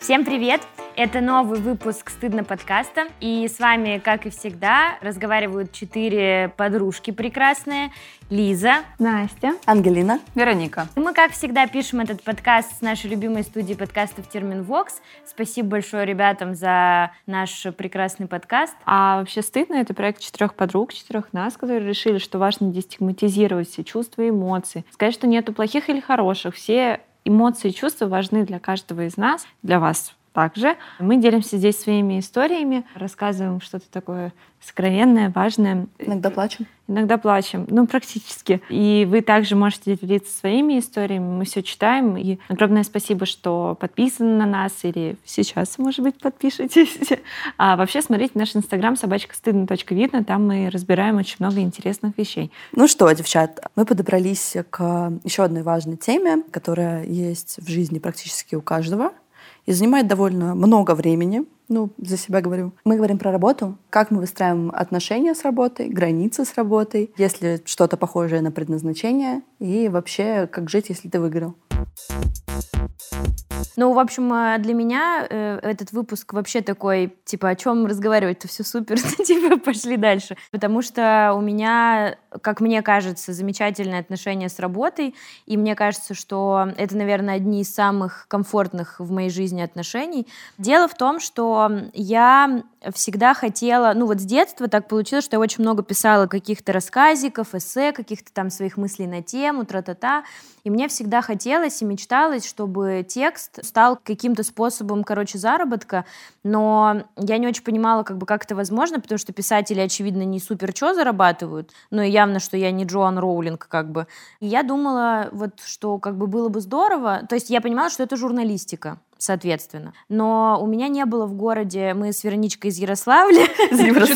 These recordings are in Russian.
Всем привет! Это новый выпуск «Стыдно подкаста». И с вами, как и всегда, разговаривают четыре подружки прекрасные. Лиза. Настя. Ангелина. Вероника. И мы, как всегда, пишем этот подкаст с нашей любимой студии подкастов «Терминвокс». Спасибо большое ребятам за наш прекрасный подкаст. А вообще «Стыдно» — это проект четырех подруг, четырех нас, которые решили, что важно дестигматизировать все чувства и эмоции. Сказать, что нету плохих или хороших. Все эмоции и чувства важны для каждого из нас, для вас также. Мы делимся здесь своими историями, рассказываем что-то такое сокровенное, важное. Иногда плачем. Иногда плачем, ну, практически. И вы также можете делиться своими историями, мы все читаем. И огромное спасибо, что подписаны на нас или сейчас, может быть, подпишитесь. А вообще смотрите наш инстаграм собачка стыдно видно, там мы разбираем очень много интересных вещей. Ну что, девчат, мы подобрались к еще одной важной теме, которая есть в жизни практически у каждого и занимает довольно много времени. Ну, за себя говорю. Мы говорим про работу, как мы выстраиваем отношения с работой, границы с работой, если что-то похожее на предназначение, и вообще, как жить, если ты выиграл. Ну, в общем, э, для меня э, этот выпуск вообще такой, типа, о чем разговаривать-то все супер, типа, пошли дальше. Потому что у меня, как мне кажется, замечательные отношения с работой, и мне кажется, что это, наверное, одни из самых комфортных в моей жизни отношений. Дело в том, что я всегда хотела, ну вот с детства так получилось, что я очень много писала каких-то рассказиков, эссе, каких-то там своих мыслей на тему, тра-та-та, и мне всегда хотелось и мечталось, чтобы текст стал каким-то способом, короче, заработка, но я не очень понимала, как бы, как это возможно, потому что писатели, очевидно, не супер что зарабатывают, но и явно, что я не Джоан Роулинг, как бы. И я думала, вот, что как бы было бы здорово, то есть я понимала, что это журналистика, соответственно. Но у меня не было в городе, мы с Вероничкой из Ярославля.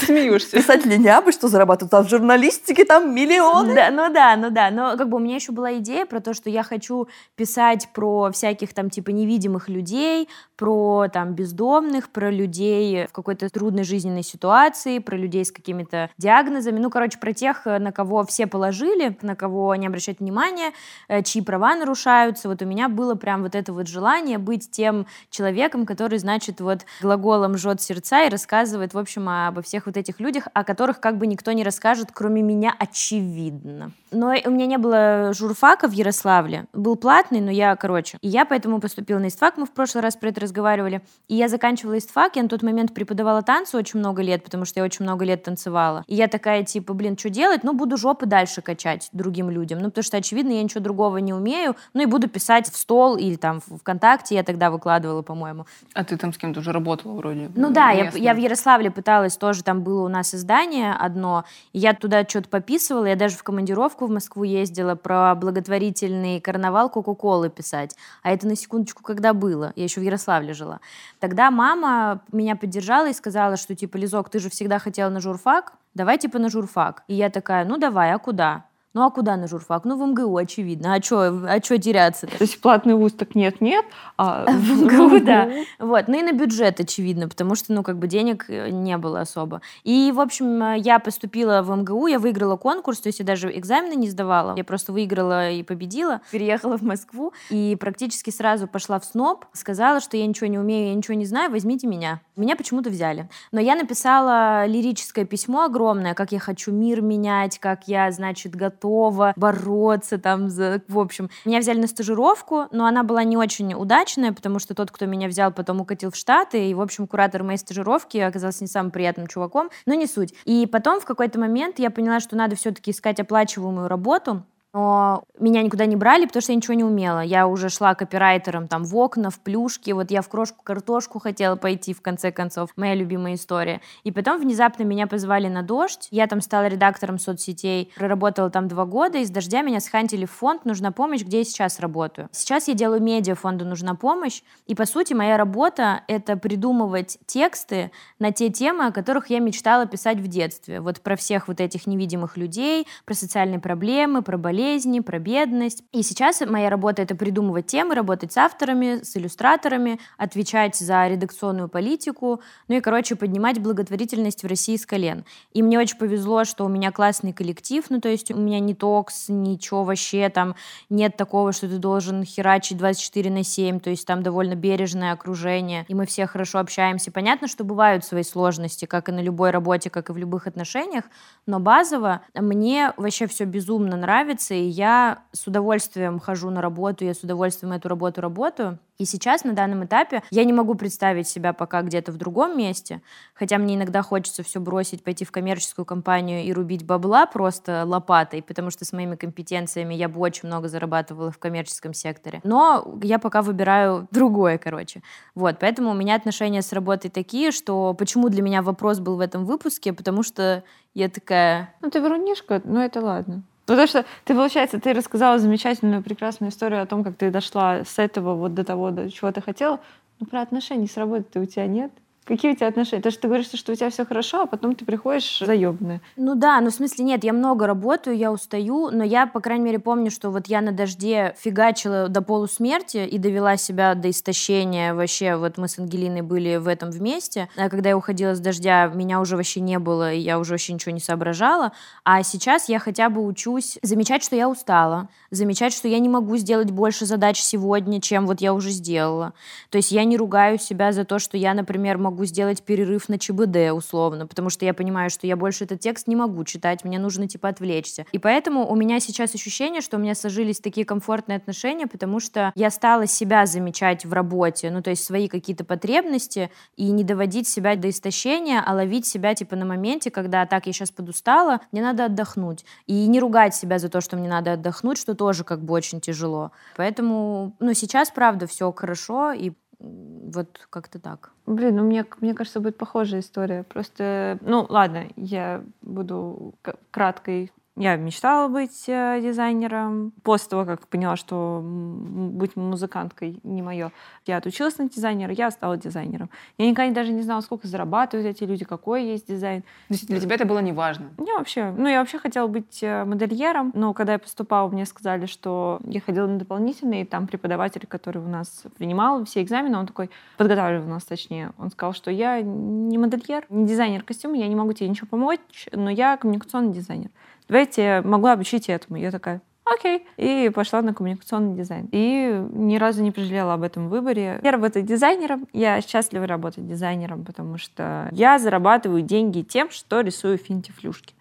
смеешься? Писатели не абы что зарабатывают, а в журналистике там миллионы. Да, ну да, ну да. Но как бы у меня еще была идея про то, что я хочу писать про всяких там типа невидимых людей, про там бездомных, про людей в какой-то трудной жизненной ситуации, про людей с какими-то диагнозами. Ну, короче, про тех, на кого все положили, на кого не обращать внимания, э, чьи права нарушаются. Вот у меня было прям вот это вот желание быть тем тем человеком, который, значит, вот глаголом жжет сердца и рассказывает, в общем, обо всех вот этих людях, о которых как бы никто не расскажет, кроме меня, очевидно. Но у меня не было журфака в Ярославле. Был платный, но я, короче. И я поэтому поступила на истфак, мы в прошлый раз про это разговаривали. И я заканчивала истфак, я на тот момент преподавала танцы очень много лет, потому что я очень много лет танцевала. И я такая, типа, блин, что делать? Ну, буду жопы дальше качать другим людям. Ну, потому что, очевидно, я ничего другого не умею. Ну, и буду писать в стол или там в ВКонтакте, я тогда выкладывала, по-моему. А ты там с кем-то уже работала вроде? Ну да, я, я в Ярославле пыталась, тоже там было у нас издание одно, и я туда что-то пописывала, я даже в командировку в Москву ездила про благотворительный карнавал Кока-Колы писать. А это на секундочку когда было, я еще в Ярославле жила. Тогда мама меня поддержала и сказала, что типа, Лизок, ты же всегда хотела на журфак, давай типа на журфак. И я такая, ну давай, а куда? Ну а куда на журфак? Ну в МГУ, очевидно. А что а чё теряться -то? То есть платный вуз так нет-нет, а в МГУ, да. Вот. Ну и на бюджет, очевидно, потому что, ну, как бы денег э, не было особо. И, в общем, э, я поступила в МГУ, я выиграла конкурс, то есть я даже экзамены не сдавала. Я просто выиграла и победила. Переехала в Москву и практически сразу пошла в СНОП, сказала, что я ничего не умею, я ничего не знаю, возьмите меня. Меня почему-то взяли. Но я написала лирическое письмо огромное, как я хочу мир менять, как я, значит, готова готова бороться там за... В общем, меня взяли на стажировку, но она была не очень удачная, потому что тот, кто меня взял, потом укатил в Штаты, и, в общем, куратор моей стажировки оказался не самым приятным чуваком, но не суть. И потом в какой-то момент я поняла, что надо все-таки искать оплачиваемую работу, но меня никуда не брали, потому что я ничего не умела. Я уже шла копирайтером там в окна, в плюшки, вот я в крошку-картошку хотела пойти в конце концов, моя любимая история. И потом внезапно меня позвали на «Дождь», я там стала редактором соцсетей, проработала там два года, из «Дождя» меня схантили в фонд «Нужна помощь», где я сейчас работаю. Сейчас я делаю медиа фонду «Нужна помощь», и по сути моя работа — это придумывать тексты на те темы, о которых я мечтала писать в детстве. Вот про всех вот этих невидимых людей, про социальные проблемы, про болезни, болезни, про бедность. И сейчас моя работа — это придумывать темы, работать с авторами, с иллюстраторами, отвечать за редакционную политику, ну и, короче, поднимать благотворительность в России с колен. И мне очень повезло, что у меня классный коллектив, ну то есть у меня не токс, ничего вообще там, нет такого, что ты должен херачить 24 на 7, то есть там довольно бережное окружение, и мы все хорошо общаемся. Понятно, что бывают свои сложности, как и на любой работе, как и в любых отношениях, но базово мне вообще все безумно нравится, и я с удовольствием хожу на работу, я с удовольствием эту работу работаю. И сейчас, на данном этапе, я не могу представить себя пока где-то в другом месте, хотя мне иногда хочется все бросить, пойти в коммерческую компанию и рубить бабла просто лопатой, потому что с моими компетенциями я бы очень много зарабатывала в коммерческом секторе. Но я пока выбираю другое, короче. Вот, поэтому у меня отношения с работой такие, что почему для меня вопрос был в этом выпуске, потому что я такая... Ну, ты врунишка, но это ладно. Потому что ты, получается, ты рассказала замечательную, прекрасную историю о том, как ты дошла с этого вот до того, до чего ты хотела. Но про отношения с работой у тебя нет. Какие у тебя отношения? То, что ты говоришь, что у тебя все хорошо, а потом ты приходишь заебанная. Ну да, ну в смысле нет, я много работаю, я устаю, но я, по крайней мере, помню, что вот я на дожде фигачила до полусмерти и довела себя до истощения вообще. Вот мы с Ангелиной были в этом вместе. А когда я уходила с дождя, меня уже вообще не было, и я уже вообще ничего не соображала. А сейчас я хотя бы учусь замечать, что я устала, замечать, что я не могу сделать больше задач сегодня, чем вот я уже сделала. То есть я не ругаю себя за то, что я, например, могу могу сделать перерыв на ЧБД условно, потому что я понимаю, что я больше этот текст не могу читать, мне нужно типа отвлечься. И поэтому у меня сейчас ощущение, что у меня сложились такие комфортные отношения, потому что я стала себя замечать в работе, ну то есть свои какие-то потребности и не доводить себя до истощения, а ловить себя типа на моменте, когда так я сейчас подустала, мне надо отдохнуть. И не ругать себя за то, что мне надо отдохнуть, что тоже как бы очень тяжело. Поэтому, ну сейчас правда все хорошо и вот как-то так. Блин, ну мне, мне кажется, будет похожая история. Просто, ну ладно, я буду краткой я мечтала быть э, дизайнером. После того, как поняла, что быть музыканткой не мое, я отучилась на дизайнера, я стала дизайнером. Я никогда даже не знала, сколько зарабатывают эти люди, какой есть дизайн. То есть для тебя это было не важно? Не, вообще. Ну, я вообще хотела быть э, модельером, но когда я поступала, мне сказали, что я ходила на дополнительные, и там преподаватель, который у нас принимал все экзамены, он такой, подготавливал нас точнее, он сказал, что я не модельер, не дизайнер костюма, я не могу тебе ничего помочь, но я коммуникационный дизайнер давайте могу обучить этому. Я такая, окей. И пошла на коммуникационный дизайн. И ни разу не пожалела об этом выборе. Я работаю дизайнером. Я счастлива работать дизайнером, потому что я зарабатываю деньги тем, что рисую финтифлюшки.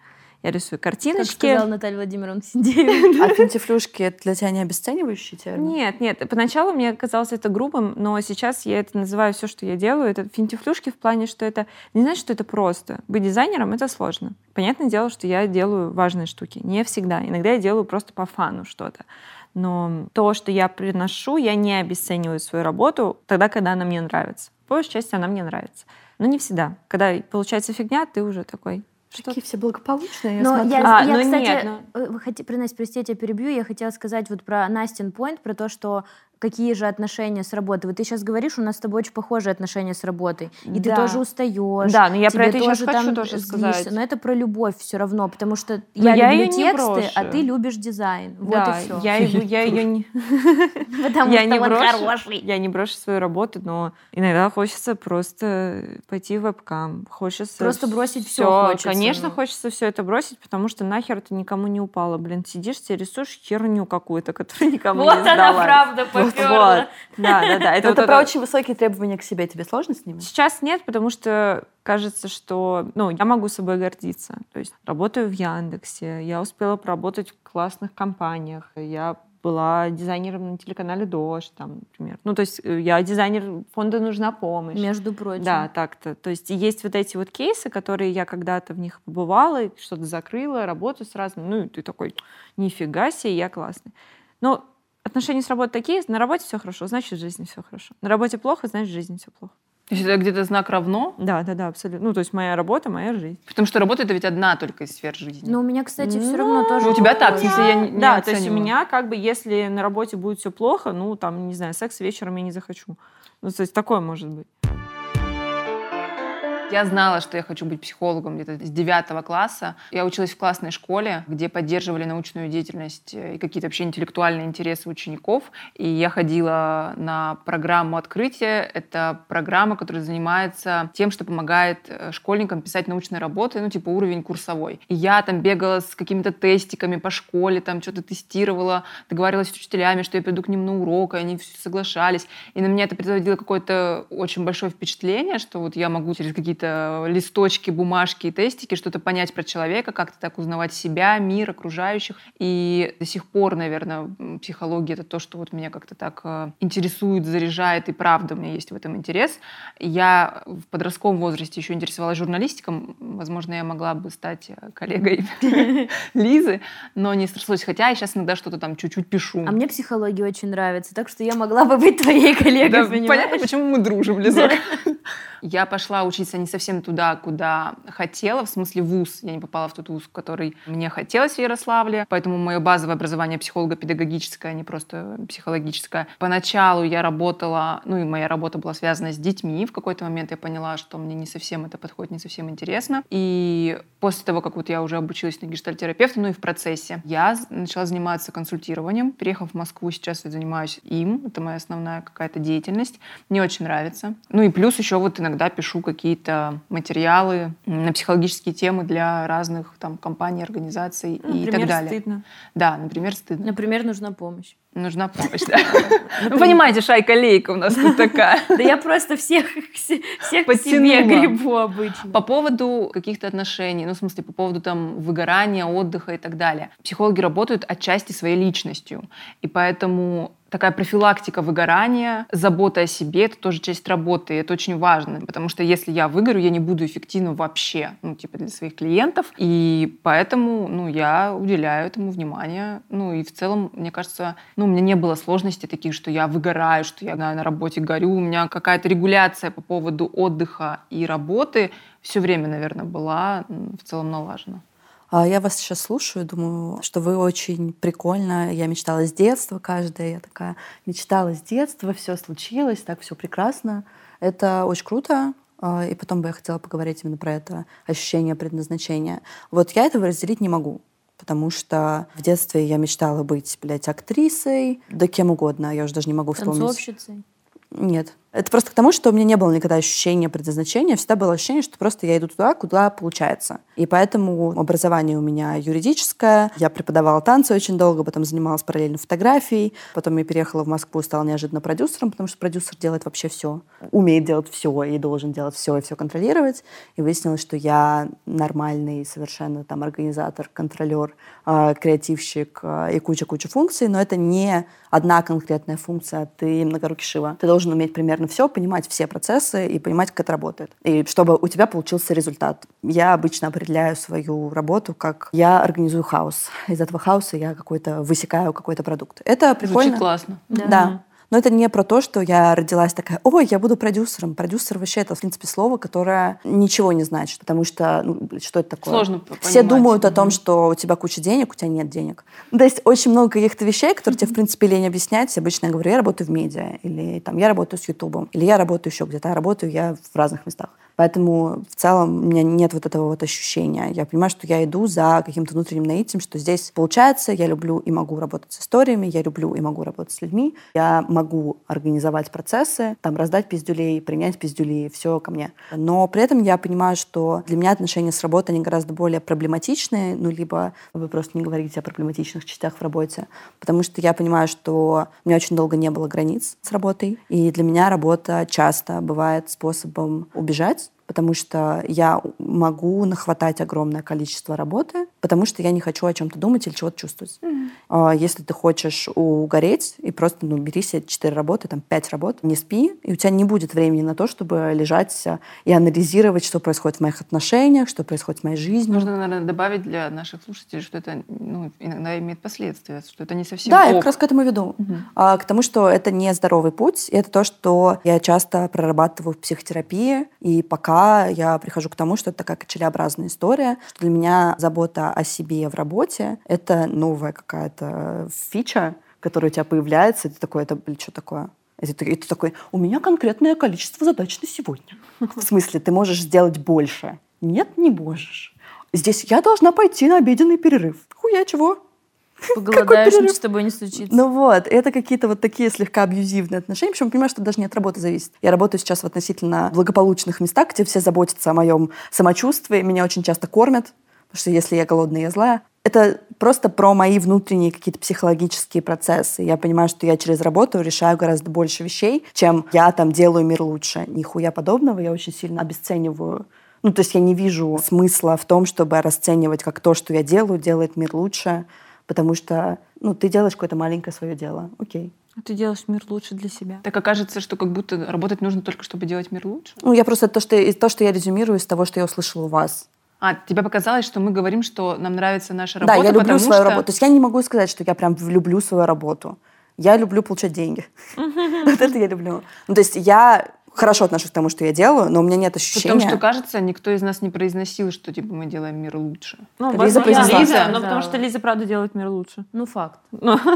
Я рисую картиночки. Как сказала Наталья Владимировна Синдеева. А финтифлюшки для тебя не обесценивающий термин? Нет, нет. Поначалу мне казалось это грубым, но сейчас я это называю все, что я делаю. Это финтифлюшки в плане, что это... Не значит, что это просто. Быть дизайнером — это сложно. Понятное дело, что я делаю важные штуки. Не всегда. Иногда я делаю просто по фану что-то. Но то, что я приношу, я не обесцениваю свою работу тогда, когда она мне нравится. По большей части она мне нравится. Но не всегда. Когда получается фигня, ты уже такой, что? Такие все благополучные. Но я, я, а, я ну кстати, нет, но... Ну. Вы хотите, простите, я тебя перебью. Я хотела сказать вот про Настин Point, про то, что какие же отношения с работой. Вот ты сейчас говоришь, у нас с тобой очень похожие отношения с работой. И да. ты тоже устаешь. Да, но я про это тоже сейчас хочу тоже сказать. Но это про любовь все равно, потому что но я, я люблю тексты, а ты любишь дизайн. Да, вот и все. Я, я ее не... Потому я что он хороший. Я не брошу свою работу, но иногда хочется просто пойти в вебкам. Хочется... Просто бросить все хочется. Конечно, ну. хочется все это бросить, потому что нахер это никому не упало. Блин, сидишь, тебе рисуешь херню какую-то, которая никому не сдалась. Вот она правда, вот. Да, да, да. Это, это про очень высокие требования к себе. Тебе сложно с ними? Сейчас нет, потому что кажется, что ну, я могу собой гордиться. То есть работаю в Яндексе, я успела поработать в классных компаниях, я была дизайнером на телеканале «Дождь», там, например. Ну, то есть э, я дизайнер фонда «Нужна помощь». Между прочим. Да, так-то. То есть есть вот эти вот кейсы, которые я когда-то в них побывала, что-то закрыла, работу сразу. Ну, и ты такой, нифига себе, я классный. Но отношения с работой такие, на работе все хорошо, значит, в жизни все хорошо. На работе плохо, значит, в жизни все плохо. То есть это где-то знак равно? Да, да, да, абсолютно. Ну, то есть моя работа, моя жизнь. Потому что работа это ведь одна только из сфер жизни. Но у меня, кстати, все равно ну, тоже. У тебя так, если я не Да, то есть у меня как бы, если на работе будет все плохо, ну, там, не знаю, секс вечером я не захочу. Ну, то есть такое может быть. Я знала, что я хочу быть психологом где-то с девятого класса. Я училась в классной школе, где поддерживали научную деятельность и какие-то вообще интеллектуальные интересы учеников. И я ходила на программу открытия. Это программа, которая занимается тем, что помогает э, школьникам писать научные работы, ну, типа уровень курсовой. И я там бегала с какими-то тестиками по школе, там что-то тестировала, договаривалась с учителями, что я приду к ним на урок, и они соглашались. И на меня это производило какое-то очень большое впечатление, что вот я могу через какие-то какие-то листочки, бумажки и тестики, что-то понять про человека, как-то так узнавать себя, мир, окружающих. И до сих пор, наверное, психология — это то, что вот меня как-то так э, интересует, заряжает, и правда у меня есть в этом интерес. Я в подростковом возрасте еще интересовалась журналистиком. Возможно, я могла бы стать э, коллегой Лизы, но не срослось. Хотя я сейчас иногда что-то там чуть-чуть пишу. А мне психология очень нравится, так что я могла бы быть твоей коллегой, да? Понятно, почему мы дружим, Лизок. Я пошла учиться не совсем туда, куда хотела, в смысле вуз. Я не попала в тот вуз, который мне хотелось в Ярославле, поэтому мое базовое образование психолого-педагогическое, а не просто психологическое. Поначалу я работала, ну и моя работа была связана с детьми. В какой-то момент я поняла, что мне не совсем это подходит, не совсем интересно. И после того, как вот я уже обучилась на гештальтерапевта, ну и в процессе, я начала заниматься консультированием. Приехав в Москву, сейчас я занимаюсь им. Это моя основная какая-то деятельность. Мне очень нравится. Ну и плюс еще вот иногда пишу какие-то материалы на психологические темы для разных там компаний, организаций например, и так далее. стыдно. Да, например, стыдно. Например, нужна помощь. Нужна помощь, да. Вы понимаете, шайка-лейка у нас тут такая. Да я просто всех, всех к себе грибу обычно. По поводу каких-то отношений, ну, в смысле, по поводу там выгорания, отдыха и так далее. Психологи работают отчасти своей личностью. И поэтому такая профилактика выгорания, забота о себе — это тоже часть работы, и это очень важно, потому что если я выгорю, я не буду эффективна вообще, ну, типа для своих клиентов, и поэтому, ну, я уделяю этому внимание, ну, и в целом, мне кажется, ну, у меня не было сложностей таких, что я выгораю, что я на, на работе горю, у меня какая-то регуляция по поводу отдыха и работы все время, наверное, была в целом налажена. А я вас сейчас слушаю, думаю, что вы очень прикольно. Я мечтала с детства каждая. Я такая мечтала с детства, все случилось, так все прекрасно. Это очень круто. А, и потом бы я хотела поговорить именно про это ощущение предназначения. Вот я этого разделить не могу. Потому что в детстве я мечтала быть, блядь, актрисой, да кем угодно, я уже даже не могу вспомнить. Танцовщицей? Нет. Это просто к тому, что у меня не было никогда ощущения предназначения. Всегда было ощущение, что просто я иду туда, куда получается. И поэтому образование у меня юридическое. Я преподавала танцы очень долго, потом занималась параллельно фотографией. Потом я переехала в Москву и стала неожиданно продюсером, потому что продюсер делает вообще все. Умеет делать все и должен делать все и все контролировать. И выяснилось, что я нормальный совершенно там организатор, контролер, э, креативщик э, и куча-куча функций, но это не одна конкретная функция. Ты многорукий Шива. Ты должен уметь примерно примерно все, понимать все процессы и понимать, как это работает. И чтобы у тебя получился результат. Я обычно определяю свою работу как я организую хаос. Из этого хаоса я какой-то высекаю какой-то продукт. Это прикольно. Звучит классно. Да. да. Но это не про то, что я родилась такая, ой, я буду продюсером. Продюсер вообще это, в принципе, слово, которое ничего не значит, потому что, ну, что это такое? Сложно Все понимать. думают о том, что у тебя куча денег, у тебя нет денег. То есть очень много каких-то вещей, которые тебе, в принципе, лень объяснять. Обычно я говорю, я работаю в медиа, или там я работаю с Ютубом, или я работаю еще где-то, а работаю я в разных местах. Поэтому в целом у меня нет вот этого вот ощущения. Я понимаю, что я иду за каким-то внутренним наитием, что здесь получается, я люблю и могу работать с историями, я люблю и могу работать с людьми, я могу организовать процессы, там раздать пиздюлей, принять пиздюлей, все ко мне. Но при этом я понимаю, что для меня отношения с работой, они гораздо более проблематичные, ну, либо вы просто не говорите о проблематичных частях в работе, потому что я понимаю, что у меня очень долго не было границ с работой, и для меня работа часто бывает способом убежать потому что я могу нахватать огромное количество работы, потому что я не хочу о чем-то думать или чего-то чувствовать. Mm-hmm. Если ты хочешь угореть и просто ну, бери себе 4 работы, там 5 работ, не спи, и у тебя не будет времени на то, чтобы лежать и анализировать, что происходит в моих отношениях, что происходит в моей жизни. Нужно, наверное, добавить для наших слушателей, что это ну, иногда имеет последствия, что это не совсем Да, ок. я как раз к этому веду. А, к тому, что это не здоровый путь, это то, что я часто прорабатываю в психотерапии, и пока пока я прихожу к тому, что это такая качелеобразная история, что для меня забота о себе в работе — это новая какая-то фича, которая у тебя появляется, и ты такой, это, блин, что такое? И и ты такой, у меня конкретное количество задач на сегодня. В смысле, ты можешь сделать больше? Нет, не можешь. Здесь я должна пойти на обеденный перерыв. Хуя чего? Поголодаешь, ничего с тобой не случится. Ну вот, это какие-то вот такие слегка абьюзивные отношения. Причем понимаю, что даже не от работы зависит. Я работаю сейчас в относительно благополучных местах, где все заботятся о моем самочувствии. Меня очень часто кормят, потому что если я голодная, я злая. Это просто про мои внутренние какие-то психологические процессы. Я понимаю, что я через работу решаю гораздо больше вещей, чем я там делаю мир лучше. Нихуя подобного. Я очень сильно обесцениваю ну, то есть я не вижу смысла в том, чтобы расценивать как то, что я делаю, делает мир лучше потому что ну, ты делаешь какое-то маленькое свое дело. Окей. А ты делаешь мир лучше для себя. Так окажется, что как будто работать нужно только, чтобы делать мир лучше? Ну, я просто то, что, то, что я резюмирую из того, что я услышала у вас. А, тебе показалось, что мы говорим, что нам нравится наша работа, Да, я люблю свою что... работу. То есть я не могу сказать, что я прям люблю свою работу. Я люблю получать деньги. Вот это я люблю. Ну, то есть я хорошо отношусь к тому, что я делаю, но у меня нет ощущения... Потому что, кажется, никто из нас не произносил, что типа мы делаем мир лучше. Ну, Лиза произнесла. Лиза, но потому что Лиза, правда, делает мир лучше. Ну, факт. Ну.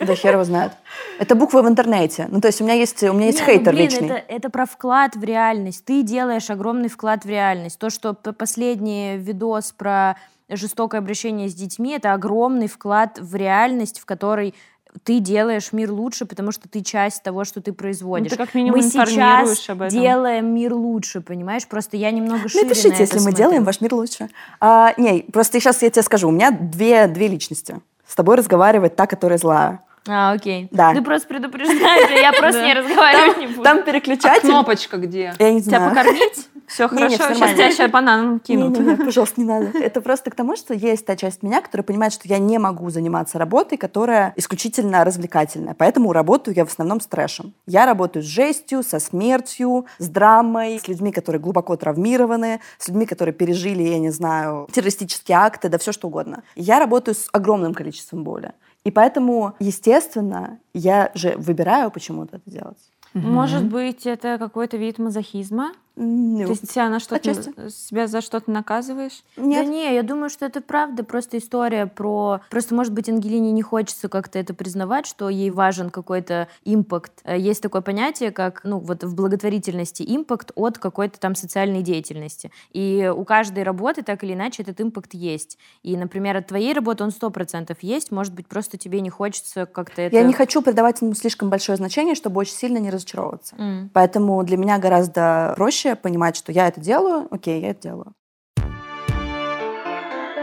Да хер его знает. Это буквы в интернете. Ну, то есть у меня есть, у меня есть хейтер блин, личный. Это, это про вклад в реальность. Ты делаешь огромный вклад в реальность. То, что последний видос про жестокое обращение с детьми, это огромный вклад в реальность, в которой ты делаешь мир лучше, потому что ты часть того, что ты производишь. Ну, ты как минимум мы сейчас об этом. делаем мир лучше, понимаешь? Просто я немного шире Напишите, на если мы смотрю. делаем ваш мир лучше. А, не, просто сейчас я тебе скажу, у меня две, две личности. С тобой разговаривает та, которая злая. А, окей. Да. Ты просто предупреждаешь, я просто не разговаривать не буду. Там переключатель. кнопочка где? Я не знаю. Тебя покормить? Все хорошо, не, сейчас тебя сейчас банан кинут. Не, не, не, пожалуйста, не надо. Это просто к тому, что есть та часть меня, которая понимает, что я не могу заниматься работой, которая исключительно развлекательная. Поэтому работаю я в основном с трэшем. Я работаю с жестью, со смертью, с драмой, с людьми, которые глубоко травмированы, с людьми, которые пережили, я не знаю, террористические акты, да все что угодно. Я работаю с огромным количеством боли. И поэтому, естественно, я же выбираю почему-то это делать. Может быть, это какой-то вид мазохизма? Ну, То есть себя, на что себя за что-то наказываешь? Нет. Да не, я думаю, что это правда просто история про... Просто, может быть, Ангелине не хочется как-то это признавать, что ей важен какой-то импакт. Э, есть такое понятие, как, ну, вот в благотворительности импакт от какой-то там социальной деятельности. И у каждой работы так или иначе этот импакт есть. И, например, от твоей работы он сто процентов есть. Может быть, просто тебе не хочется как-то это... Я не хочу придавать ему слишком большое значение, чтобы очень сильно не разочаровываться. Mm. Поэтому для меня гораздо проще проще понимать, что я это делаю, окей, я это делаю.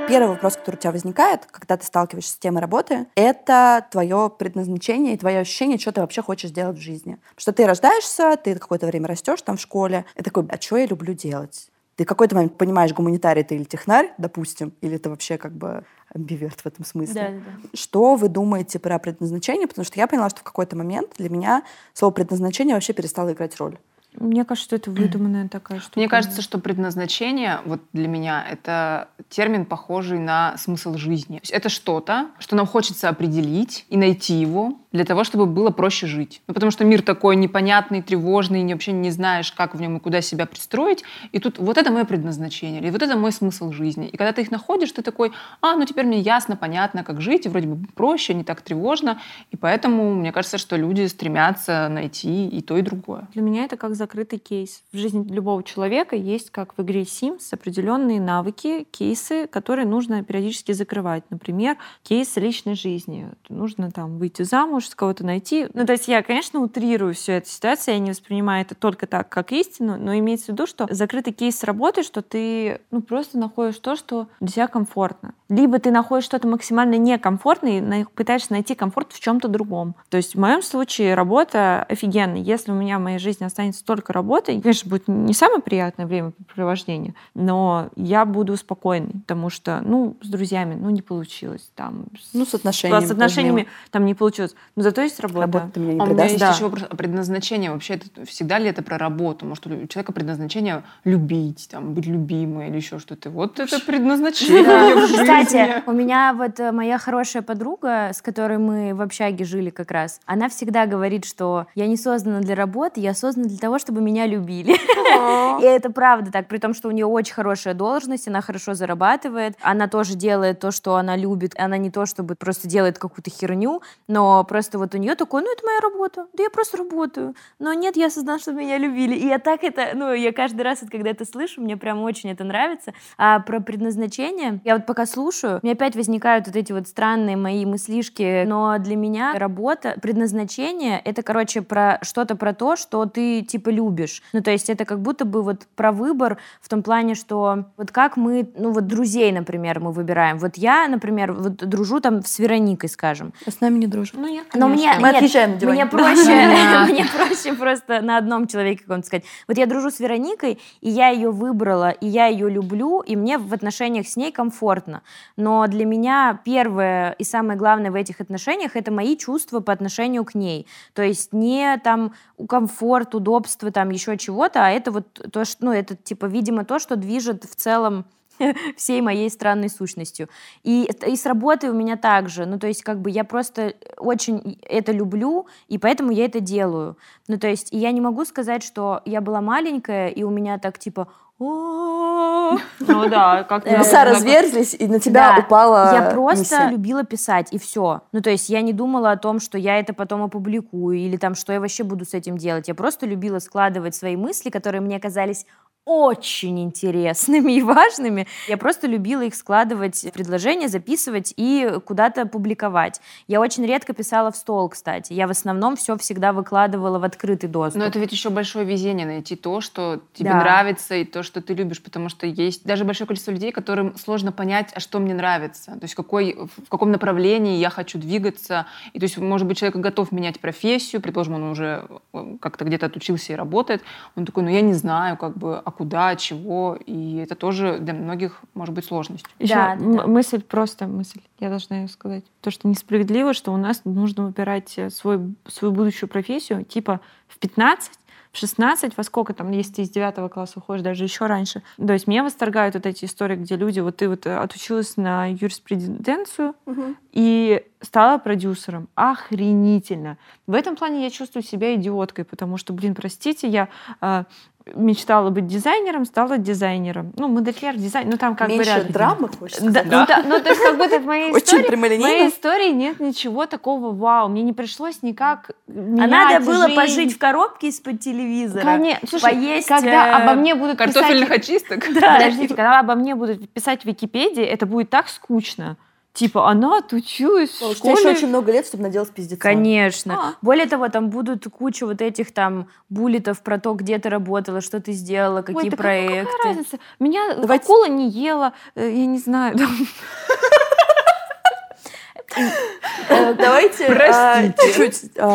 Первый вопрос, который у тебя возникает, когда ты сталкиваешься с темой работы, это твое предназначение и твое ощущение, что ты вообще хочешь делать в жизни. Потому что ты рождаешься, ты какое-то время растешь там в школе, и такой, а что я люблю делать? Ты какой-то момент понимаешь, гуманитарий ты или технарь, допустим, или ты вообще как бы амбиверт в этом смысле. Да, да. Что вы думаете про предназначение? Потому что я поняла, что в какой-то момент для меня слово предназначение вообще перестало играть роль. Мне кажется, что это выдуманная такая штука. Мне кажется, что предназначение вот для меня это термин, похожий на смысл жизни. Это что-то, что нам хочется определить и найти его для того, чтобы было проще жить. Ну, потому что мир такой непонятный, тревожный, и вообще не знаешь, как в нем и куда себя пристроить. И тут вот это мое предназначение, или вот это мой смысл жизни. И когда ты их находишь, ты такой, а, ну теперь мне ясно, понятно, как жить, и вроде бы проще, не так тревожно. И поэтому мне кажется, что люди стремятся найти и то, и другое. Для меня это как закрытый кейс. В жизни любого человека есть, как в игре Sims, определенные навыки, кейсы, которые нужно периодически закрывать. Например, кейс личной жизни. Нужно там выйти замуж, кого-то найти. Ну, то есть я, конечно, утрирую всю эту ситуацию, я не воспринимаю это только так, как истину, но имеется в виду, что закрытый кейс работы, что ты ну, просто находишь то, что для тебя комфортно. Либо ты находишь что-то максимально некомфортное и пытаешься найти комфорт в чем-то другом. То есть в моем случае работа офигенная. Если у меня в моей жизни останется только работа, конечно, будет не самое приятное времяпрепровождение, но я буду спокойной, потому что, ну, с друзьями, ну, не получилось. Там, ну, с отношениями. С отношениями там не получилось. Но зато есть работа. Работа ты меня не а у меня есть да. еще вопрос. А предназначение вообще, это, всегда ли это про работу? Может, у человека предназначение любить, там, быть любимой или еще что-то? Вот это предназначение в жизни Кстати, у меня вот э, моя хорошая подруга, с которой мы в общаге жили как раз, она всегда говорит, что я не создана для работы, я создана для того, чтобы меня любили. И это правда так, при том, что у нее очень хорошая должность, она хорошо зарабатывает, она тоже делает то, что она любит, она не то, чтобы просто делает какую-то херню, но просто вот у нее такое, ну это моя работа, да я просто работаю, но нет, я создана, чтобы меня любили. И я так это, ну я каждый раз, когда это слышу, мне прям очень это нравится. А про предназначение, я вот пока слушаю, мне опять возникают вот эти вот странные мои мыслишки, но для меня работа, предназначение, это, короче, про что-то про то, что ты, типа, любишь. Ну, то есть это как будто бы вот про выбор в том плане, что вот как мы, ну, вот друзей, например, мы выбираем. Вот я, например, вот дружу там с Вероникой, скажем. А с нами не дружим. Ну, я, Но мне, Мы нет, отъезжаем мне проще, мне проще просто на одном человеке каком-то сказать. Вот я дружу с Вероникой, и я ее выбрала, и я ее люблю, и мне в отношениях с ней комфортно. Но для меня первое и самое главное в этих отношениях это мои чувства по отношению к ней. То есть не там комфорт, удобство, там еще чего-то, а это вот то, что, ну, это типа, видимо, то, что движет в целом всей моей странной сущностью. И, и с работой у меня также. Ну, то есть, как бы я просто очень это люблю, и поэтому я это делаю. Ну, то есть, я не могу сказать, что я была маленькая, и у меня так типа. Ну да, как Э, Небеса разверзлись, и на тебя Да, упала Я просто миссия. любила писать, и все. Ну, то есть я не думала о том, что я это потом опубликую, или там, что я вообще буду с этим делать. Я просто любила складывать свои мысли, которые мне казались очень интересными и важными. Я просто любила их складывать в предложения, записывать и куда-то публиковать. Я очень редко писала в стол, кстати. Я в основном все всегда выкладывала в открытый доступ. Но это ведь еще большое везение найти то, что тебе Да. нравится и то, что ты любишь, потому что есть даже большое количество людей, которым сложно понять, а что мне нравится, то есть какой, в каком направлении я хочу двигаться. И то есть, может быть, человек готов менять профессию, предположим, он уже э, как-то где-то отучился и работает, он такой, ну я не знаю, как бы, а куда, чего, и это тоже для многих может быть сложностью. Еще Да, да, м- да. мысль, просто мысль, я должна ее сказать. То, что несправедливо, что у нас нужно выбирать э, свой, свою будущую профессию, типа в 15, в 16, во сколько там, если ты из 9 класса уходишь, даже еще раньше. То есть меня восторгают вот эти истории, где люди, вот ты вот э, отучилась на юриспруденцию Мгм. и стала продюсером. Охренительно. В этом плане я чувствую себя идиоткой, потому что, блин, простите, я э, мечтала быть дизайнером, стала дизайнером. Ну, модельер, дизайн, ну там как бы Меньше рядом. драмы, хочется Да, сказать? ну, да, ну, то есть как будто в моей Очень истории, в моей истории нет ничего такого вау. Мне не пришлось никак а надо было жизнь. пожить в коробке из-под телевизора. Конечно. Слушай, поесть, когда э, обо мне будут Картофельных писать... очисток. Подождите, когда обо мне будут писать в Википедии, это будет так скучно. Типа, она отучилась в тебя еще школе. очень много лет, чтобы наделать пиздеца. Конечно. А. Более того, там будут куча вот этих там буллетов про то, где ты работала, что ты сделала, какие Ой, да проекты. Какая разница? Меня Давайте- акула не ела, э, я не знаю. Э, Давайте а, Простите.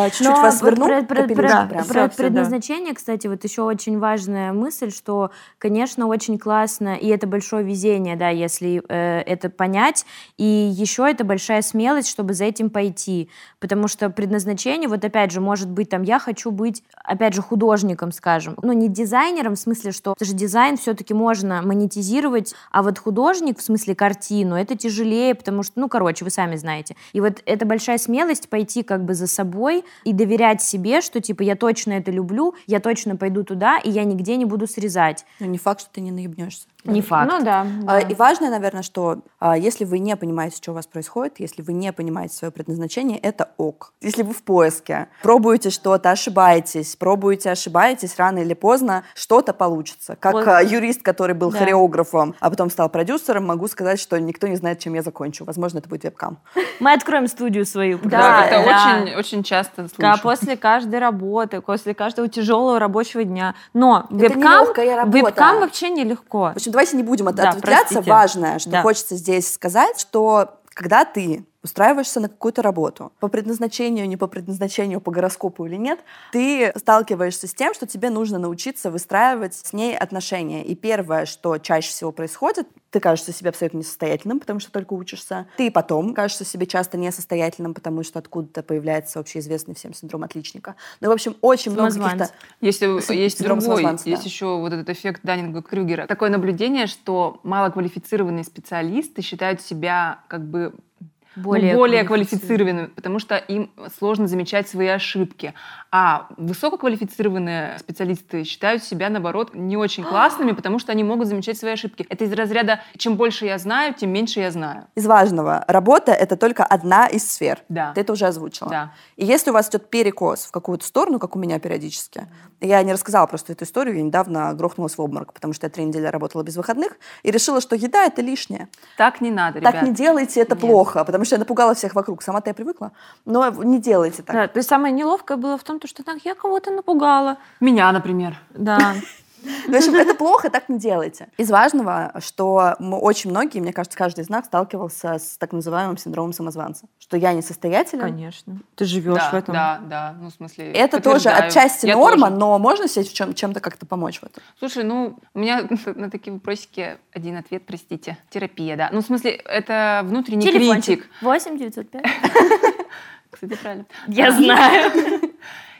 чуть-чуть вас верну. Про, предназначение, кстати, вот еще очень важная мысль, что, конечно, очень классно, и это большое везение, да, если э, это понять, и еще это большая смелость, чтобы за этим пойти, потому что предназначение, вот опять же, может быть, там, я хочу быть, опять же, художником, скажем, ну, не дизайнером, в смысле, что это же дизайн все-таки можно монетизировать, а вот художник, в смысле, картину, это тяжелее, потому что, ну, короче, вы сами знаете. И вот это большая смелость пойти как бы за собой и доверять себе, что, типа, я точно это люблю, я точно пойду туда, и я нигде не буду срезать. Ну, не факт, что ты не наебнешься. Не факт. Ну да. А, да. И важное, наверное, что а, если вы не понимаете, что у вас происходит, если вы не понимаете свое предназначение, это ок. Если вы в поиске, пробуете что-то, ошибаетесь, пробуете, ошибаетесь, рано или поздно что-то получится. Как Вот. а, юрист, который был Да. хореографом, а потом стал продюсером, могу сказать, что никто не знает, чем я закончу. Возможно, это будет вебкам. Мы откроем студию свою. Да, Да, это да. очень, очень часто слышу. После каждой работы, после каждого тяжелого рабочего дня. Но вебкам, вебкам вообще нелегко. В общем, давайте не будем от- Да, ответвляться. простите. Важное, что Да. хочется здесь сказать, что когда ты устраиваешься на какую-то работу. По предназначению, не по предназначению, по гороскопу или нет, ты сталкиваешься с тем, что тебе нужно научиться выстраивать с ней отношения. И первое, что чаще всего происходит, ты кажешься себе абсолютно несостоятельным, потому что только учишься. Ты потом кажешься себе часто несостоятельным, потому что откуда-то появляется общеизвестный всем синдром отличника. Ну, в общем, очень много каких-то... Есть, есть другой, да. есть еще вот этот эффект Даннинга-Крюгера. Такое наблюдение, что малоквалифицированные специалисты считают себя как бы более, ну, более квалифицированными, потому что им сложно замечать свои ошибки. А высококвалифицированные специалисты считают себя, наоборот, не очень классными, потому что они могут замечать свои ошибки. Это из разряда «чем больше я знаю, тем меньше я знаю». Из важного. Работа — это только одна из сфер. Да. Ты это уже озвучила. Да. И если у вас идет перекос в какую-то сторону, как у меня периодически, я не рассказала просто эту историю, я недавно грохнулась в обморок, потому что я три недели работала без выходных и решила, что еда — это лишнее. Так не надо, Так ребят. не делайте, это Нет. плохо, потому что я напугала всех вокруг. Сама-то я привыкла, но не делайте так. Да, то есть самое неловкое было в том, что так я кого-то напугала. Меня, например. Да. В общем, это плохо, так не делайте. Из важного, что мы очень многие, мне кажется, каждый из нас сталкивался с так называемым синдромом самозванца. Что я несостоятелен. Конечно. Ты живешь да, в этом. Да, да, ну в смысле. Это тоже отчасти Я норма, тоже. но можно себе в чем- чем-то как-то помочь в этом? Слушай, ну, у меня на такие вопросики один ответ, простите. Терапия, да. Ну, в смысле, это внутренний Телефончик. критик. 8 905. Кстати, правильно. Я знаю.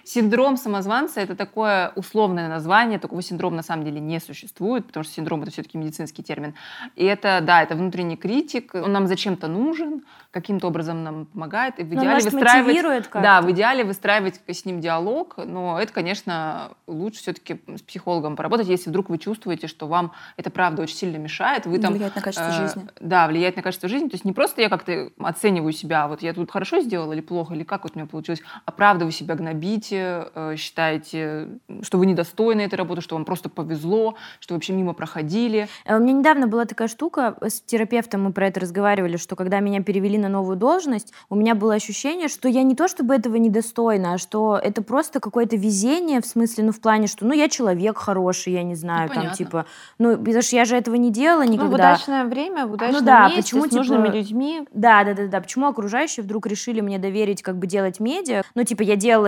Синдром самозванца – это такое условное название, такого синдрома на самом деле не существует, потому что синдром – это все-таки медицинский термин. И это, да, это внутренний критик, он нам зачем-то нужен, каким-то образом нам помогает, и в идеале может, выстраивать... Да, в идеале выстраивать с ним диалог, но это, конечно, лучше все-таки с психологом поработать, если вдруг вы чувствуете, что вам это правда очень сильно мешает, вы там... Влияет на качество э, жизни. Да, влияет на качество жизни. То есть не просто я как-то оцениваю себя, вот я тут хорошо сделала или плохо, или как вот у меня получилось, а правда вы себя гнобите, э, считаете, что вы недостойны этой работы, что вам просто повезло, что вообще мимо проходили. Э, У меня недавно была такая штука, с терапевтом мы про это разговаривали, что когда меня перевели на новую должность, у меня было ощущение, что я не то чтобы этого недостойна, а что это просто какое-то везение, в смысле, ну в плане, что ну я человек хороший, я не знаю, там понятно. типа, ну потому что я же этого не делала Ну, в никогда. удачное время, в удачном да, месте, почему, с нужными типа, людьми. Да, да, да, да. Почему окружающие вдруг решили мне доверить, как бы делать медиа? Ну, типа, я делала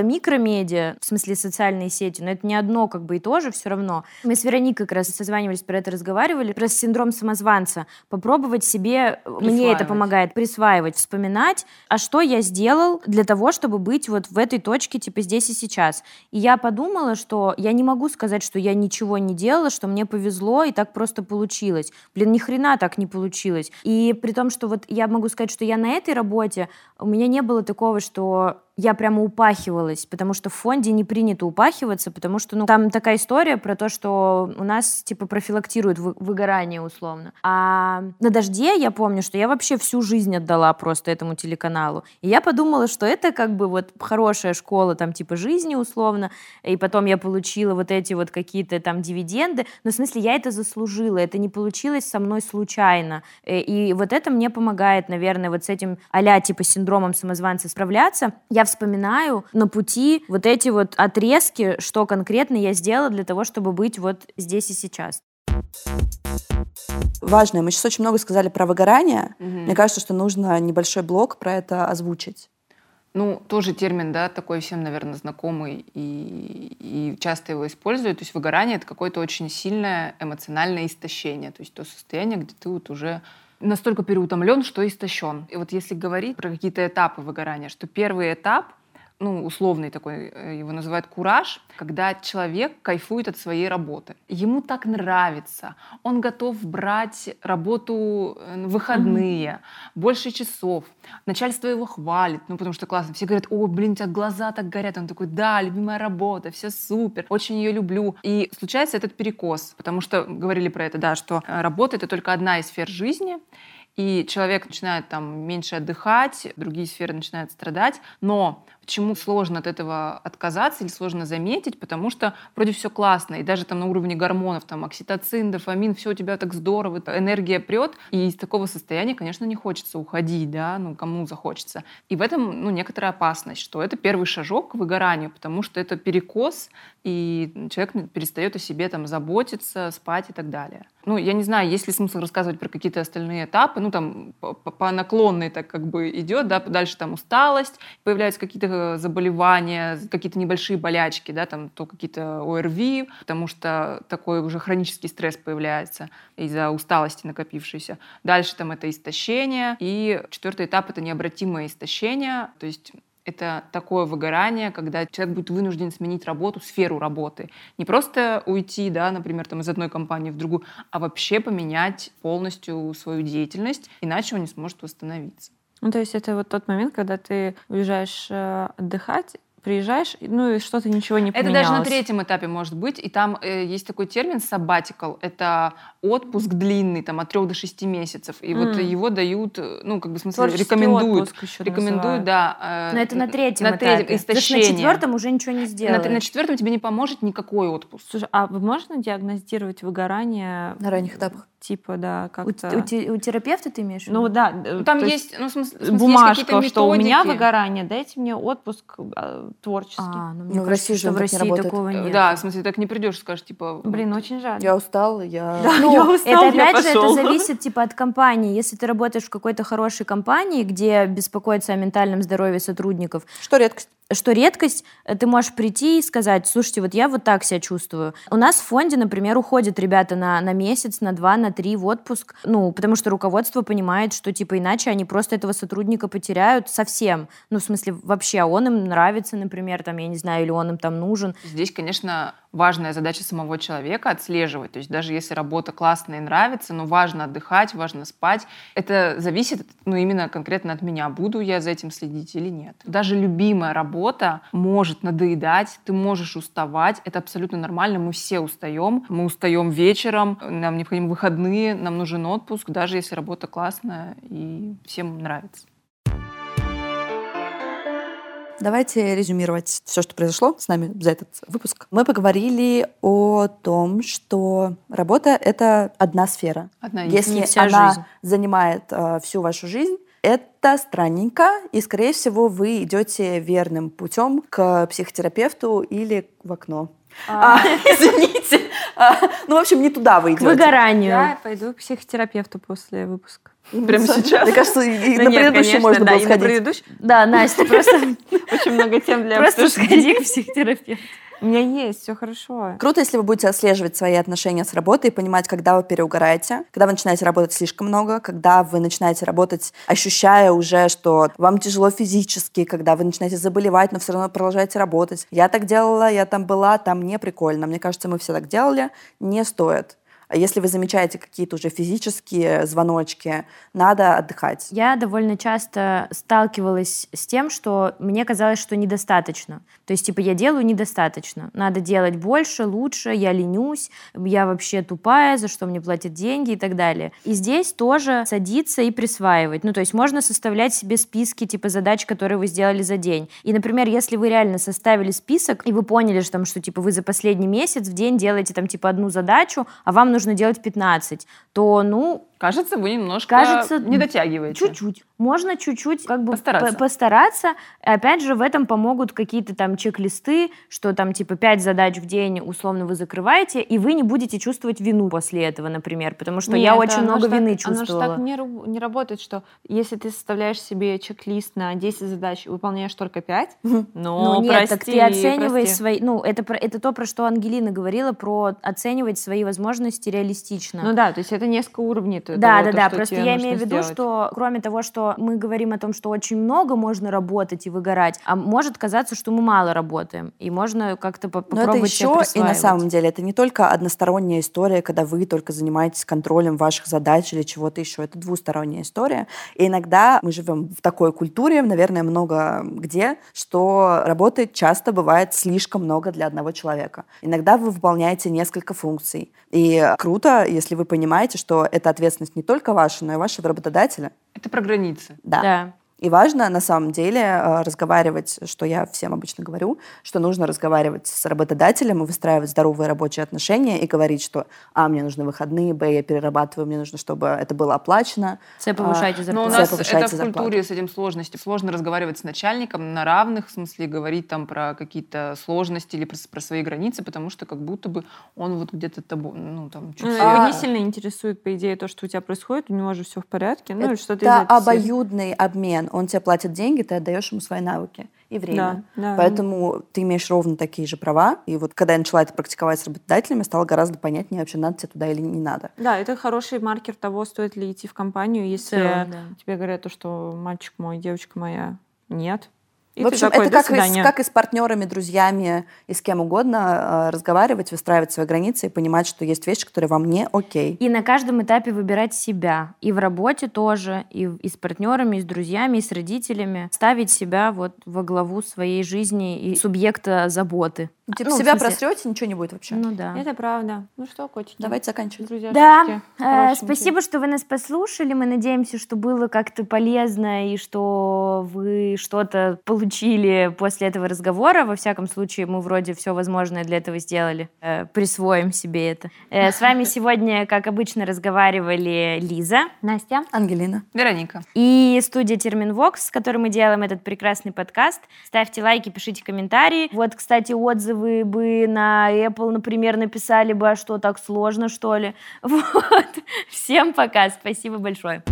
микромедиа, в смысле социальные сети, но это не одно, как бы и тоже все равно. Мы с Вероникой как раз созванивались, про это разговаривали, про синдром самозванца. Попробовать себе, мне это помогает присваивать, вспоминать, а что я сделал для того, чтобы быть вот в этой точке, типа, здесь и сейчас. И я подумала, что я не могу сказать, что я ничего не делала, что мне повезло, и так просто получилось. Блин, ни хрена так не получилось. И при том, что вот я могу сказать, что я на этой работе, у меня не было такого, что я прямо упахивалась, потому что в фонде не принято упахиваться, потому что, ну, там такая история про то, что у нас, типа, профилактируют вы- выгорание, условно. А на «Дожде» я помню, что я вообще всю жизнь отдала просто этому телеканалу. И я подумала, что это как бы вот хорошая школа, там, типа, жизни, условно, и потом я получила вот эти вот какие-то там дивиденды, но в смысле я это заслужила, это не получилось со мной случайно. Э, И вот это мне помогает, наверное, вот с этим а типа синдромом самозванца справляться. Я вспоминаю на пути вот эти вот отрезки, что конкретно я сделала для того, чтобы быть вот здесь и сейчас. Важное. Мы сейчас очень много сказали про выгорание. Мгм. Мне кажется, что нужно небольшой блок про это озвучить. Ну, тоже термин, да, такой всем, наверное, знакомый и, и часто его используют. То есть выгорание — это какое-то очень сильное эмоциональное истощение. То есть то состояние, где ты вот уже настолько переутомлен, что истощен. И вот если говорить про какие-то этапы выгорания, что первый этап ну, условный такой, э, его называют кураж, когда человек кайфует от своей работы. Ему так нравится, он готов брать работу э, на выходные, больше часов. Начальство его хвалит, ну, потому что классно. Все говорят, о, блин, у тебя глаза так горят. Он такой, да, любимая работа, все супер, очень ее люблю. И случается этот перекос, потому что говорили про это, да, что э, работа — это только одна из сфер жизни, и человек начинает там меньше отдыхать, другие сферы начинают страдать, но в Почему сложно от этого отказаться или сложно заметить? Потому что вроде все классно, и даже там на уровне гормонов, там окситоцин, дофамин, все у тебя так здорово, энергия прет, и из такого состояния, конечно, не хочется уходить, да, ну кому захочется. И в этом, ну, некоторая опасность, что это первый шажок к выгоранию, потому что это перекос, и человек перестает о себе там заботиться, спать и так далее. Ну, я не знаю, есть ли смысл рассказывать про какие-то остальные этапы, ну, там, по, по наклонной так как бы идет, да, дальше там усталость, появляются какие-то заболевания, какие-то небольшие болячки, да, там, то какие-то ОРВИ, потому что такой уже хронический стресс появляется из-за усталости накопившейся. Дальше там это истощение, и четвертый этап — это необратимое истощение, то есть это такое выгорание, когда человек будет вынужден сменить работу, сферу работы. Не просто уйти, да, например, там, из одной компании в другую, а вообще поменять полностью свою деятельность, иначе он не сможет восстановиться. Ну, то есть это вот тот момент, когда ты уезжаешь э, отдыхать, приезжаешь, ну и что-то ничего не поменялось. Это даже на третьем этапе может быть. И там э, есть такой термин sabbatical. Это отпуск длинный, там от трех до шести месяцев. И mm. вот его дают, э, ну, как бы в смысле, Творческий рекомендуют. Рекомендуют, да. Э, Но это на третьем на этапе. Третьем, истощение. на четвертом уже ничего не сделаешь. На, на четвертом тебе не поможет никакой отпуск. Слушай, а можно диагностировать выгорание? На ранних этапах? типа, да, как-то... У, у, у терапевта ты имеешь? Ну да. Ну, там есть, есть, ну, в смысле, в бумажка, есть что у меня выгорание, дайте мне отпуск э, творческий. А, ну, ну в России же в России такого нет. Да, в смысле, так не придешь, скажешь, типа... Блин, очень жаль. Я устал, я... Да, ну, я устал, это опять же, это зависит типа от компании. Если ты работаешь в какой-то хорошей компании, где беспокоятся о ментальном здоровье сотрудников... Что редкость? что редкость, э, ты можешь прийти и сказать, слушайте, вот я вот так себя чувствую. У нас в фонде, например, уходят ребята на, на месяц, на два, на три в отпуск, ну, потому что руководство понимает, что, типа, иначе они просто этого сотрудника потеряют совсем. Ну, в смысле, вообще, он им нравится, например, там, я не знаю, или он им там нужен. Здесь, конечно, важная задача самого человека отслеживать. То есть даже если работа классная и нравится, но важно отдыхать, важно спать. Это зависит, ну, именно конкретно от меня, буду я за этим следить или нет. Даже любимая работа может надоедать, ты можешь уставать, это абсолютно нормально, мы все устаем, мы устаем вечером, нам необходимы выходные, нам нужен отпуск, даже если работа классная и всем нравится. Давайте резюмировать все, что произошло с нами за этот выпуск. Мы поговорили о том, что работа — это одна сфера. Одна Если вся она жизнь. занимает э, всю вашу жизнь, это странненько, и, скорее всего, вы идете верным путем к психотерапевту или в окно. А, извините. А, ну, в общем, не туда вы идете. К выгоранию. Я пойду к психотерапевту после выпуска. Прямо сейчас? Мне кажется, и на предыдущий можно было сходить. Да, Настя, просто... Очень много тем для Просто сходи к психотерапевту. У меня есть, все хорошо. Круто, если вы будете отслеживать свои отношения с работой и понимать, когда вы переугораете, когда вы начинаете работать слишком много, когда вы начинаете работать, ощущая уже, что вам тяжело физически, когда вы начинаете заболевать, но все равно продолжаете работать. Я так делала, я там была, там не прикольно. Мне кажется, мы все так делали. Не стоит. Если вы замечаете какие-то уже физические звоночки, надо отдыхать. Я довольно часто сталкивалась с тем, что мне казалось, что недостаточно. То есть, типа, я делаю недостаточно. Надо делать больше, лучше, я ленюсь, я вообще тупая, за что мне платят деньги и так далее. И здесь тоже садиться и присваивать. Ну, то есть можно составлять себе списки, типа, задач, которые вы сделали за день. И, например, если вы реально составили список, и вы поняли, что, там, что типа, вы за последний месяц в день делаете, там, типа, одну задачу, а вам нужно делать 15, то, ну, Кажется, вы немножко Кажется, не дотягиваете. Чуть-чуть. Можно чуть-чуть как бы постараться. постараться. Опять же, в этом помогут какие-то там чек-листы, что там типа 5 задач в день условно вы закрываете, и вы не будете чувствовать вину после этого, например, потому что Нет, я очень много вины так, чувствовала. Оно же так не, не работает, что если ты составляешь себе чек-лист на 10 задач и выполняешь только 5, ну, ну нет, прости, так ты оценивай прости. свои... Ну, это, про, это то, про что Ангелина говорила, про оценивать свои возможности реалистично. Ну да, то есть это несколько уровней да, того, да, да. Просто я имею в виду, сделать. что кроме того, что мы говорим о том, что очень много можно работать и выгорать, а может казаться, что мы мало работаем, и можно как-то попробовать Но это еще и на самом деле это не только односторонняя история, когда вы только занимаетесь контролем ваших задач или чего-то еще. Это двусторонняя история. И иногда мы живем в такой культуре, наверное, много где, что работы часто бывает слишком много для одного человека. Иногда вы выполняете несколько функций. И круто, если вы понимаете, что эта ответственность не только ваша, но и вашего работодателя. Это про границы. Да. да. И важно на самом деле э, разговаривать, что я всем обычно говорю, что нужно разговаривать с работодателем и выстраивать здоровые рабочие отношения и говорить, что а, мне нужны выходные, б, я перерабатываю, мне нужно, чтобы это было оплачено. С, повышайте зарплату. Но у нас это в культуре с этим сложности. Сложно разговаривать с начальником на равных, в смысле говорить там про какие-то сложности или про, про свои границы, потому что как будто бы он вот где-то табу, ну там чуть ну, а... не сильно интересует, по идее, то, что у тебя происходит, у него же все в порядке, ну это что-то обоюдный обмен он тебе платит деньги, ты отдаешь ему свои навыки и время. Да, да. Поэтому ты имеешь ровно такие же права. И вот когда я начала это практиковать с работодателями, стало гораздо понятнее, вообще надо тебе туда или не надо. Да, это хороший маркер того, стоит ли идти в компанию, если да, да. тебе говорят, то, что мальчик мой, девочка моя, нет, и в общем, такой, это как и, с, как и с партнерами, друзьями и с кем угодно э, разговаривать, выстраивать свои границы и понимать, что есть вещи, которые вам не окей. И на каждом этапе выбирать себя. И в работе тоже, и, и с партнерами, и с друзьями, и с родителями. Ставить себя вот во главу своей жизни и субъекта заботы. Ну, типа ну, себя просрете, ничего не будет вообще. Ну да. Это правда. Ну что, котики? Давайте заканчивать. Друзья, да. Э, спасибо, что вы нас послушали. Мы надеемся, что было как-то полезно и что вы что-то получили после этого разговора. Во всяком случае, мы вроде все возможное для этого сделали. Э, присвоим себе это. Э, с вами сегодня, как обычно, разговаривали Лиза, Настя, Ангелина, Вероника и студия Терминвокс, с которой мы делаем этот прекрасный подкаст. Ставьте лайки, пишите комментарии. Вот, кстати, отзывы вы бы на Apple, например, написали бы, а что так сложно, что ли. Вот. Всем пока. Спасибо большое.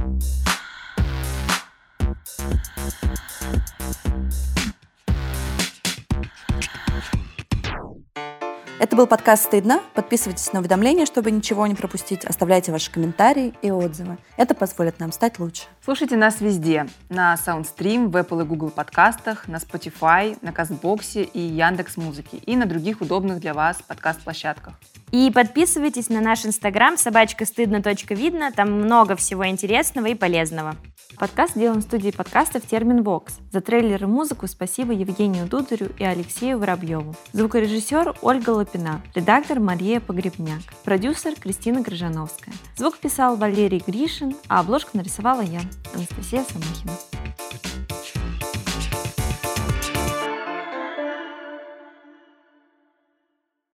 Это был подкаст «Стыдно». Подписывайтесь на уведомления, чтобы ничего не пропустить. Оставляйте ваши комментарии и отзывы. Это позволит нам стать лучше. Слушайте нас везде. На SoundStream, в Apple и Google подкастах, на Spotify, на Кастбоксе и Яндекс Музыки и на других удобных для вас подкаст-площадках. И подписывайтесь на наш инстаграм собачка стыдно видно. Там много всего интересного и полезного. Подкаст сделан в студии подкастов «Термин Вокс». За трейлер и музыку спасибо Евгению Дударю и Алексею Воробьеву. Звукорежиссер Ольга Лапина. Редактор Мария Погребняк. Продюсер Кристина Крыжановская. Звук писал Валерий Гришин, а обложку нарисовала я, Анастасия Самохина.